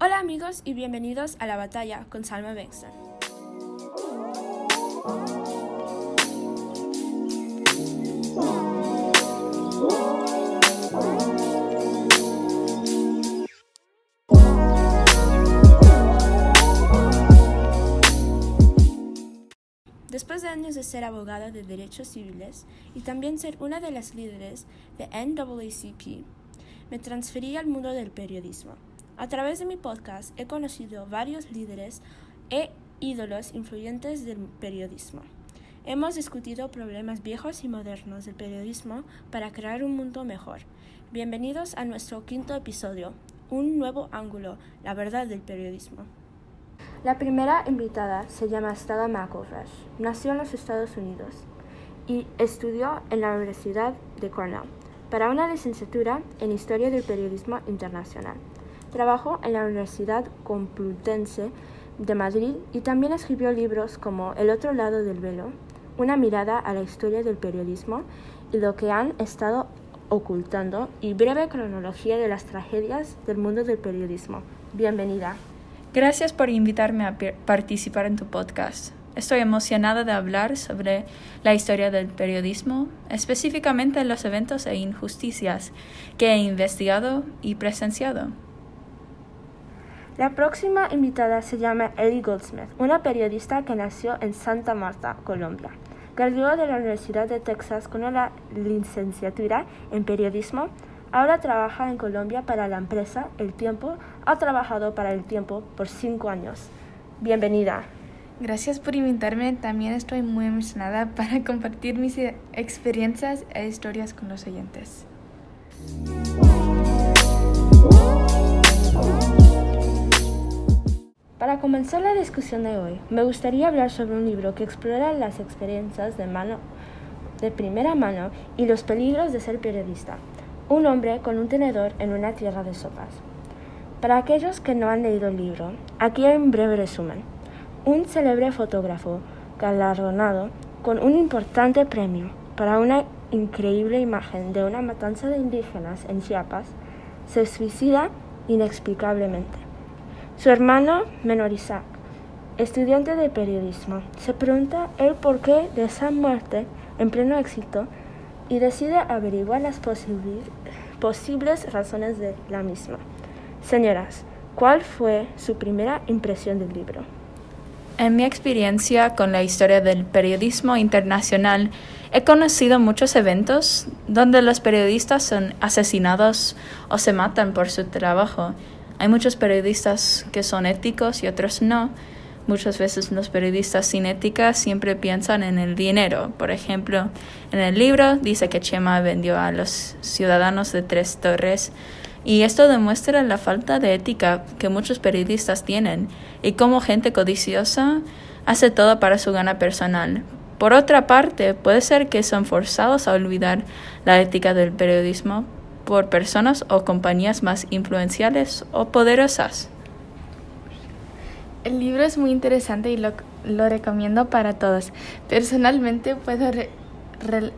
Hola amigos y bienvenidos a La Batalla con Salma Bexton. Después de años de ser abogada de derechos civiles y también ser una de las líderes de NAACP, me transferí al mundo del periodismo. A través de mi podcast he conocido varios líderes e ídolos influyentes del periodismo. Hemos discutido problemas viejos y modernos del periodismo para crear un mundo mejor. Bienvenidos a nuestro quinto episodio, un nuevo ángulo, la verdad del periodismo. La primera invitada se llama Stella McElfresh. Nació en los Estados Unidos y estudió en la Universidad de Cornell para una licenciatura en Historia del Periodismo Internacional. Trabajó en la Universidad Complutense de Madrid y también escribió libros como El otro lado del velo, una mirada a la historia del periodismo y lo que han estado ocultando y breve cronología de las tragedias del mundo del periodismo. Bienvenida. Gracias por invitarme a participar en tu podcast. Estoy emocionada de hablar sobre la historia del periodismo, específicamente los eventos e injusticias que he investigado y presenciado. La próxima invitada se llama Ellie Goldsmith, una periodista que nació en Santa Marta, Colombia. Graduó de la Universidad de Texas con una licenciatura en periodismo Ahora trabaja en Colombia para la empresa El Tiempo. Ha trabajado para El Tiempo por cinco años. Bienvenida. Gracias por invitarme. También estoy muy emocionada para compartir mis experiencias e historias con los oyentes. Para comenzar la discusión de hoy, me gustaría hablar sobre un libro que explora las experiencias de, mano, de primera mano y los peligros de ser periodista. Un hombre con un tenedor en una tierra de sopas. Para aquellos que no han leído el libro, aquí hay un breve resumen. Un célebre fotógrafo galardonado con un importante premio para una increíble imagen de una matanza de indígenas en Chiapas se suicida inexplicablemente. Su hermano menor Isaac, estudiante de periodismo, se pregunta el porqué de esa muerte en pleno éxito y decide averiguar las posibles razones de la misma. Señoras, ¿cuál fue su primera impresión del libro? En mi experiencia con la historia del periodismo internacional, he conocido muchos eventos donde los periodistas son asesinados o se matan por su trabajo. Hay muchos periodistas que son éticos y otros no, Muchas veces los periodistas sin ética siempre piensan en el dinero. Por ejemplo, en el libro dice que Chema vendió a los ciudadanos de Tres Torres y esto demuestra la falta de ética que muchos periodistas tienen y cómo gente codiciosa hace todo para su gana personal. Por otra parte, puede ser que son forzados a olvidar la ética del periodismo por personas o compañías más influenciales o poderosas. El libro es muy interesante y lo, recomiendo para todos. Personalmente puedo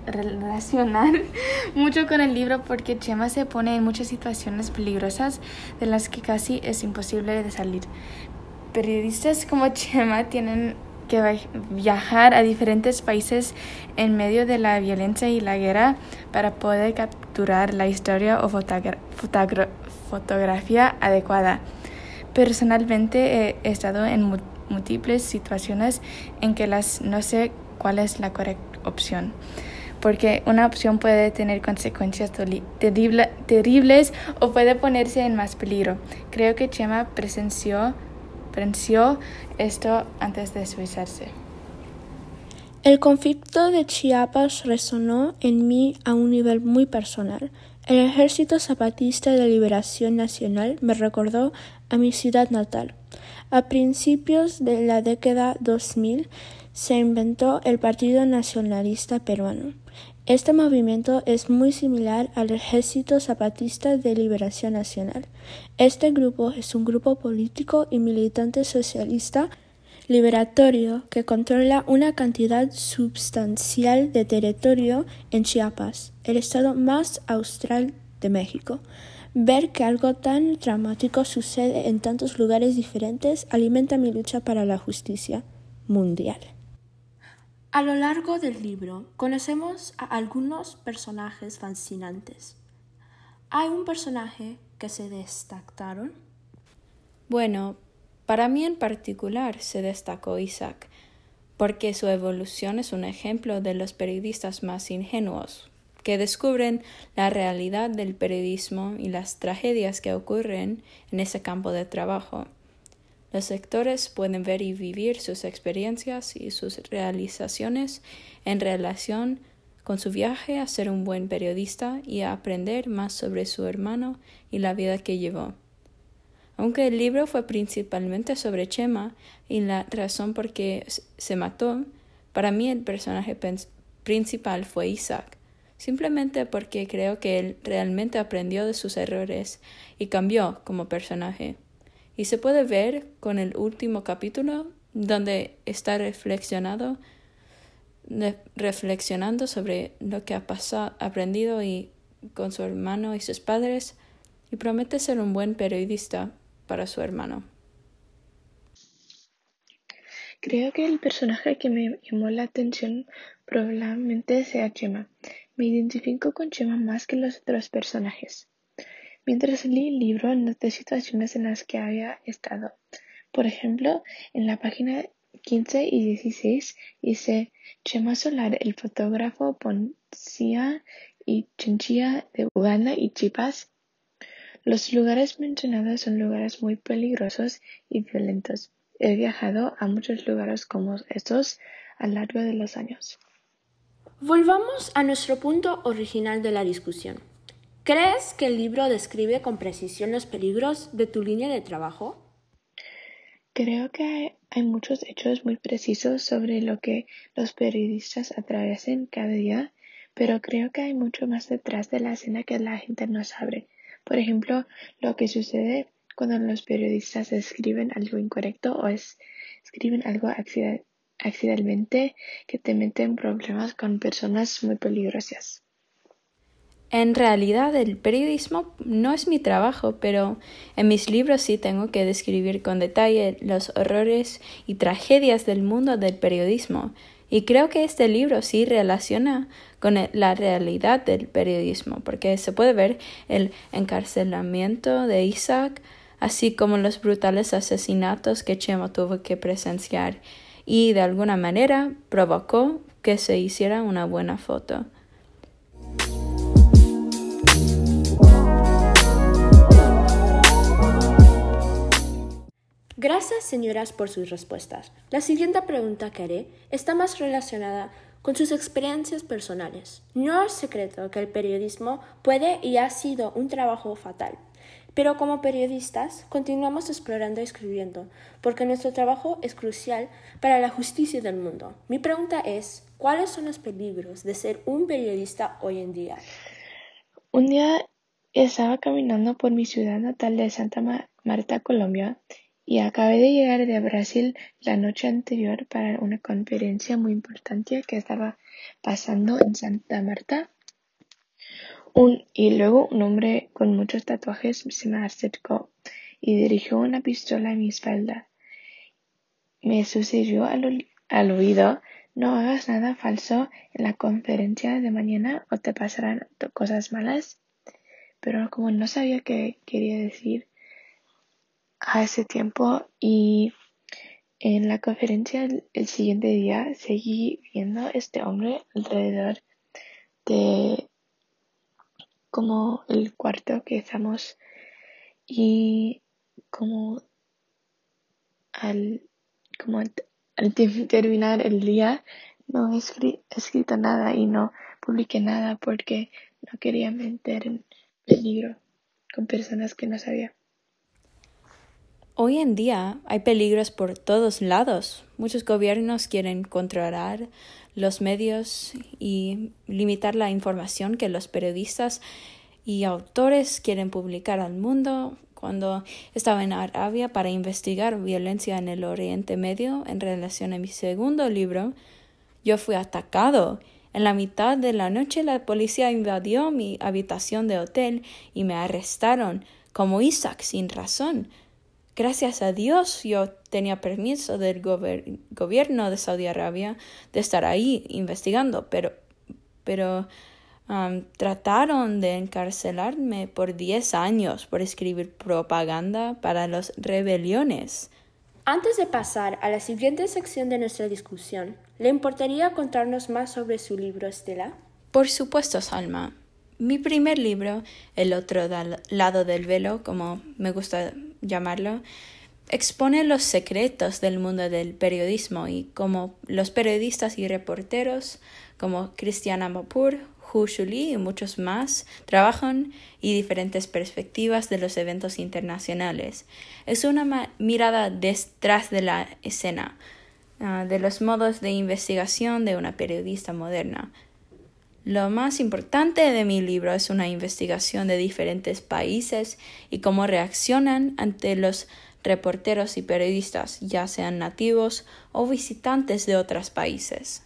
relacionar mucho con el libro porque Chema se pone en muchas situaciones peligrosas de las que casi es imposible de salir. Periodistas como Chema tienen que viajar a diferentes países en medio de la violencia y la guerra para poder capturar la historia o fotografía adecuada. Personalmente he estado en múltiples situaciones en que las no sé cuál es la correcta opción, porque una opción puede tener consecuencias terribles o puede ponerse en más peligro. Creo que Chema presenció, esto antes de suicidarse. El conflicto de Chiapas resonó en mí a un nivel muy personal. El Ejército Zapatista de Liberación Nacional me recordó a mi ciudad natal. A principios de la década 2000 se inventó el Partido Nacionalista Peruano. Este movimiento es muy similar al Ejército Zapatista de Liberación Nacional. Este grupo es un grupo político y militante socialista liberatorio que controla una cantidad substancial de territorio en Chiapas, el estado más austral de México. Ver que algo tan dramático sucede en tantos lugares diferentes alimenta mi lucha para la justicia mundial. A lo largo del libro conocemos a algunos personajes fascinantes. ¿Hay un personaje que se destacaron? Bueno, para mí en particular se destacó Isaac, porque su evolución es un ejemplo de los periodistas más ingenuos, que descubren la realidad del periodismo y las tragedias que ocurren en ese campo de trabajo. Los lectores pueden ver y vivir sus experiencias y sus realizaciones en relación con su viaje a ser un buen periodista y a aprender más sobre su hermano y la vida que llevó. Aunque el libro fue principalmente sobre Chema y la razón por qué se mató, para mí el personaje principal fue Isaac, simplemente porque creo que él realmente aprendió de sus errores y cambió como personaje. Y se puede ver con el último capítulo donde está reflexionado, reflexionando sobre lo que ha pasado, aprendido y con su hermano y sus padres y promete ser un buen periodista para su hermano. Creo que el personaje que me llamó la atención probablemente sea Chema. Me identifico con Chema más que los otros personajes. Mientras leí el libro, noté situaciones en las que había estado. Por ejemplo, en la página 15 y 16 dice Chema Solar, el fotógrafo Poncía y Chinchilla de Uganda y Chipas. Los lugares mencionados son lugares muy peligrosos y violentos. He viajado a muchos lugares como estos a lo largo de los años. Volvamos a nuestro punto original de la discusión. ¿Crees que el libro describe con precisión los peligros de tu línea de trabajo? Creo que hay, muchos hechos muy precisos sobre lo que los periodistas atraviesan cada día, pero creo que hay mucho más detrás de la escena que la gente no sabe. Por ejemplo, lo que sucede cuando los periodistas escriben algo incorrecto o escriben algo accidentalmente que te mete en problemas con personas muy peligrosas. En realidad el periodismo no es mi trabajo, pero en mis libros sí tengo que describir con detalle los horrores y tragedias del mundo del periodismo. Y creo que este libro sí relaciona con la realidad del periodismo, porque se puede ver el encarcelamiento de Isaac, así como los brutales asesinatos que Chema tuvo que presenciar, y de alguna manera provocó que se hiciera una buena foto. Señoras, por sus respuestas. La siguiente pregunta que haré está más relacionada con sus experiencias personales. No es secreto que el periodismo puede y ha sido un trabajo fatal. Pero como periodistas continuamos explorando y escribiendo, porque nuestro trabajo es crucial para la justicia del mundo. Mi pregunta es, ¿cuáles son los peligros de ser un periodista hoy en día? Un día estaba caminando por mi ciudad natal de Santa Marta, Colombia, y acabé de llegar de Brasil la noche anterior para una conferencia muy importante que estaba pasando en Santa Marta. Un, y luego un hombre con muchos tatuajes se me acercó y dirigió una pistola a mi espalda. Me sucedió al, al oído, no hagas nada falso en la conferencia de mañana o te pasarán cosas malas. Pero como no sabía qué quería decir, a ese tiempo y en la conferencia el, siguiente día seguí viendo este hombre alrededor de como el cuarto que estamos y como al como al, terminar el día no he escrito nada y no publiqué nada porque no quería meter en peligro con personas que no sabía. Hoy en día hay peligros por todos lados. Muchos gobiernos quieren controlar los medios y limitar la información que los periodistas y autores quieren publicar al mundo. Cuando estaba en Arabia para investigar violencia en el Oriente Medio en relación a mi segundo libro, yo fui atacado En la mitad de la noche la policía invadió mi habitación de hotel y me arrestaron como Isaac sin razón. Gracias a Dios yo tenía permiso del gobierno de Saudi Arabia de estar ahí investigando, pero, pero um, trataron de encarcelarme por diez años por escribir propaganda para las rebeliones. Antes de pasar a la siguiente sección de nuestra discusión, ¿le importaría contarnos más sobre su libro, Estela? Por supuesto, Salma. Mi primer libro, El otro lado del velo, como me gusta llamarlo, expone los secretos del mundo del periodismo y cómo los periodistas y reporteros como Cristiana Mapur, Hu Shuli y muchos más trabajan y diferentes perspectivas de los eventos internacionales. Es una mirada detrás de la escena, ah, de los modos de investigación de una periodista moderna. Lo más importante de mi libro es una investigación de diferentes países y cómo reaccionan ante los reporteros y periodistas, ya sean nativos o visitantes de otros países.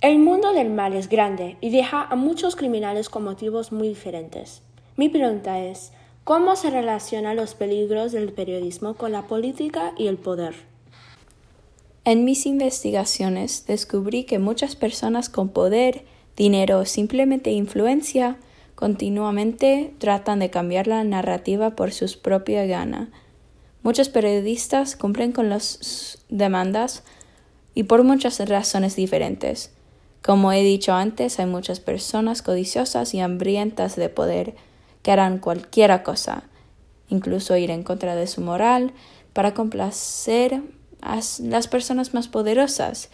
El mundo del mal es grande y deja a muchos criminales con motivos muy diferentes. Mi pregunta es, ¿Cómo se relacionan los peligros del periodismo con la política y el poder? En mis investigaciones descubrí que muchas personas con poder, dinero o simplemente influencia continuamente tratan de cambiar la narrativa por sus propias ganas. Muchos periodistas cumplen con las demandas y por muchas razones diferentes. Como he dicho antes, hay muchas personas codiciosas y hambrientas de poder que harán cualquier cosa, incluso ir en contra de su moral, para complacer a las personas más poderosas.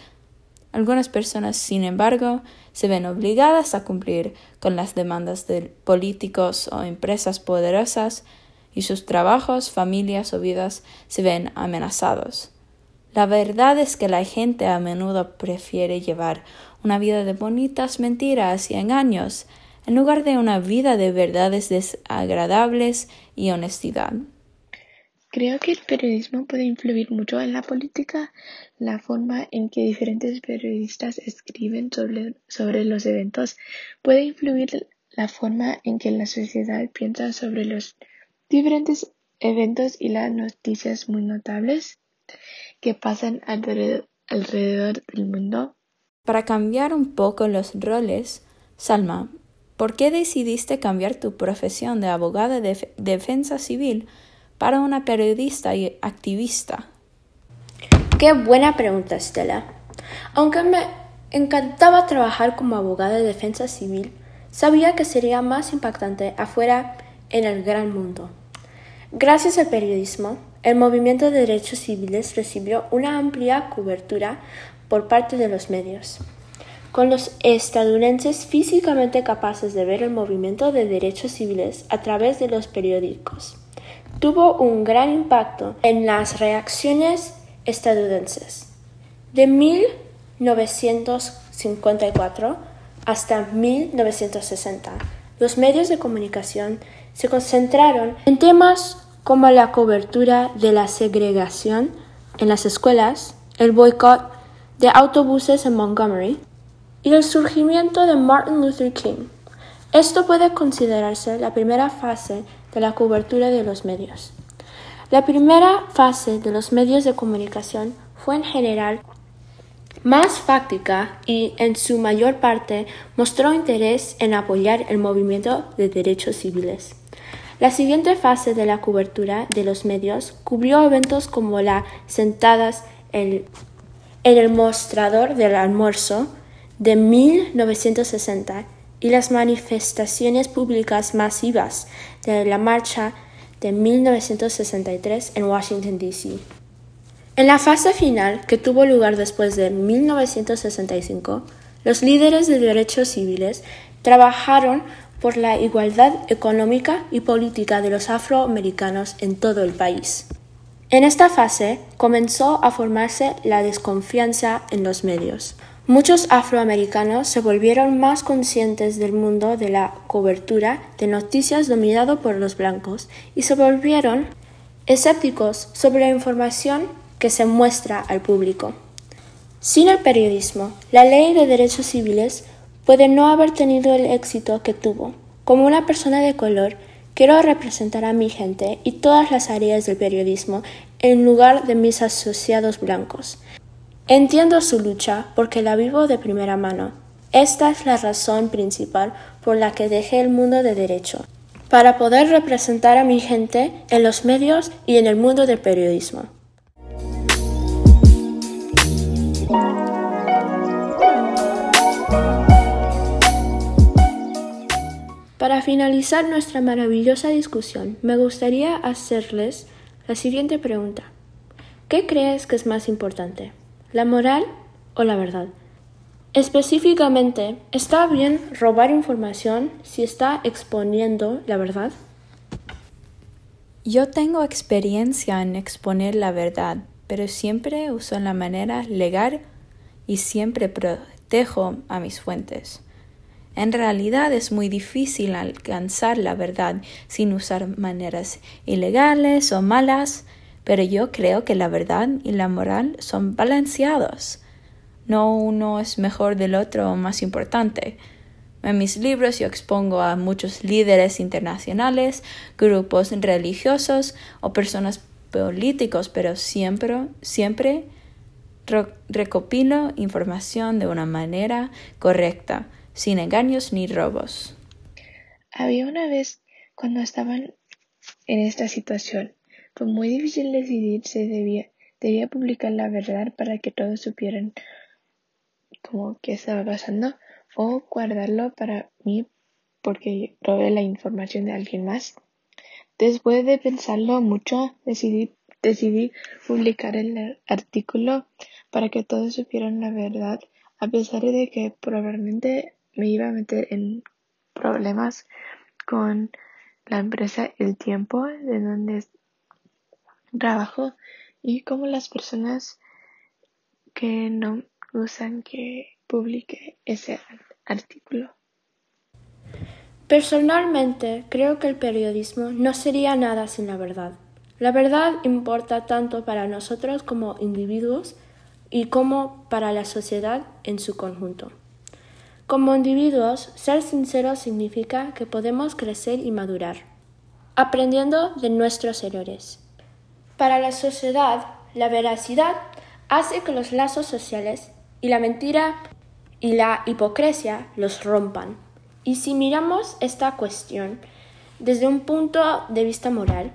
Algunas personas, sin embargo, se ven obligadas a cumplir con las demandas de políticos o empresas poderosas y sus trabajos, familias o vidas se ven amenazados. La verdad es que la gente a menudo prefiere llevar una vida de bonitas mentiras y engaños en lugar de una vida de verdades desagradables y honestidad. Creo que el periodismo puede influir mucho en la política. La forma en que diferentes periodistas escriben sobre, sobre los eventos puede influir la forma en que la sociedad piensa sobre los diferentes eventos y las noticias muy notables que pasan alrededor, alrededor del mundo. Para cambiar un poco los roles, Salma, ¿Por qué decidiste cambiar tu profesión de abogada de defensa civil para una periodista y activista? Qué buena pregunta, Estela. Aunque me encantaba trabajar como abogada de defensa civil, sabía que sería más impactante afuera en el gran mundo. Gracias al periodismo, el movimiento de derechos civiles recibió una amplia cobertura por parte de los medios con los estadounidenses físicamente capaces de ver el movimiento de derechos civiles a través de los periódicos. Tuvo un gran impacto en las reacciones estadounidenses. De 1954 hasta 1960, los medios de comunicación se concentraron en temas como la cobertura de la segregación en las escuelas, el boicot de autobuses en Montgomery, y el surgimiento de Martin Luther King. Esto puede considerarse la primera fase de la cobertura de los medios. La primera fase de los medios de comunicación fue en general más fáctica y en su mayor parte mostró interés en apoyar el movimiento de derechos civiles. La siguiente fase de la cobertura de los medios cubrió eventos como las sentadas en el mostrador del almuerzo, de 1960 y las manifestaciones públicas masivas de la marcha de 1963 en Washington, D.C. En la fase final, que tuvo lugar después de 1965, los líderes de derechos civiles trabajaron por la igualdad económica y política de los afroamericanos en todo el país. En esta fase comenzó a formarse la desconfianza en los medios. Muchos afroamericanos se volvieron más conscientes del mundo de la cobertura de noticias dominado por los blancos y se volvieron escépticos sobre la información que se muestra al público. Sin el periodismo, la ley de derechos civiles puede no haber tenido el éxito que tuvo. Como una persona de color, quiero representar a mi gente y todas las áreas del periodismo en lugar de mis asociados blancos. Entiendo su lucha porque la vivo de primera mano. Esta es la razón principal por la que dejé el mundo de derecho, para poder representar a mi gente en los medios y en el mundo del periodismo. Para finalizar nuestra maravillosa discusión, me gustaría hacerles la siguiente pregunta. ¿Qué crees que es más importante? ¿La moral o la verdad? Específicamente, ¿está bien robar información si está exponiendo la verdad? Yo tengo experiencia en exponer la verdad, pero siempre uso la manera legal y siempre protejo a mis fuentes. En realidad es muy difícil alcanzar la verdad sin usar maneras ilegales o malas, pero yo creo que la verdad y la moral son balanceados. No uno es mejor del otro o más importante. En mis libros yo expongo a muchos líderes internacionales, grupos religiosos o personas políticos, pero siempre, siempre recopilo información de una manera correcta sin engaños ni robos. Había una vez cuando estaban en esta situación, fue muy difícil decidir si debía, publicar la verdad para que todos supieran cómo qué estaba pasando o guardarlo para mí porque robé la información de alguien más. Después de pensarlo mucho, decidí, decidí publicar el artículo para que todos supieran la verdad, a pesar de que probablemente me iba a meter en problemas con la empresa El Tiempo, de donde trabajo, y como las personas que no usan que publique ese artículo. Personalmente, creo que el periodismo no sería nada sin la verdad. La verdad importa tanto para nosotros como individuos y como para la sociedad en su conjunto. Como individuos, ser sinceros significa que podemos crecer y madurar, aprendiendo de nuestros errores. Para la sociedad, la veracidad hace que los lazos sociales y la mentira y la hipocresía los rompan. Y si miramos esta cuestión desde un punto de vista moral,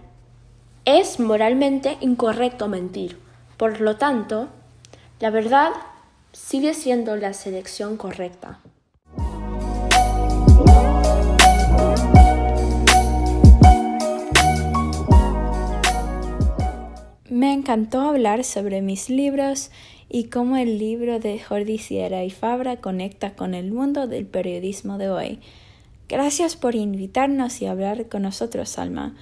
es moralmente incorrecto mentir. Por lo tanto, la verdad sigue siendo la selección correcta. Me encantó hablar sobre mis libros y cómo el libro de Jordi Sierra y Fabra conecta con el mundo del periodismo de hoy. Gracias por invitarnos y hablar con nosotros, Salma.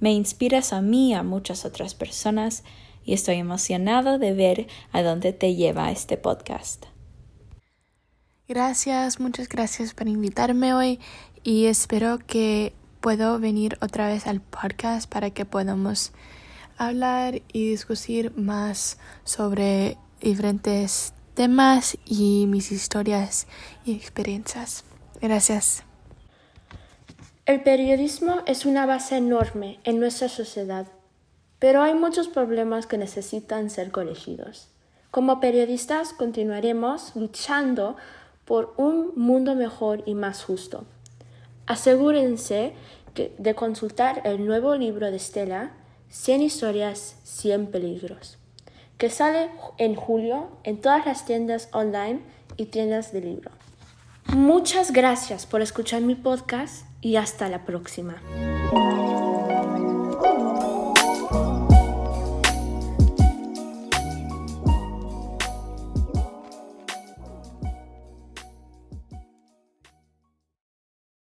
Me inspiras a mí y a muchas otras personas y estoy emocionado de ver a dónde te lleva este podcast. Gracias, muchas gracias por invitarme hoy y espero que puedo venir otra vez al podcast para que podamos hablar y discutir más sobre diferentes temas y mis historias y experiencias. Gracias. El periodismo es una base enorme en nuestra sociedad, pero hay muchos problemas que necesitan ser corregidos. Como periodistas continuaremos luchando por un mundo mejor y más justo. Asegúrense de consultar el nuevo libro de Estela 100 historias, 100 peligros, que sale en julio en todas las tiendas online y tiendas de libro. Muchas gracias por escuchar mi podcast y hasta la próxima.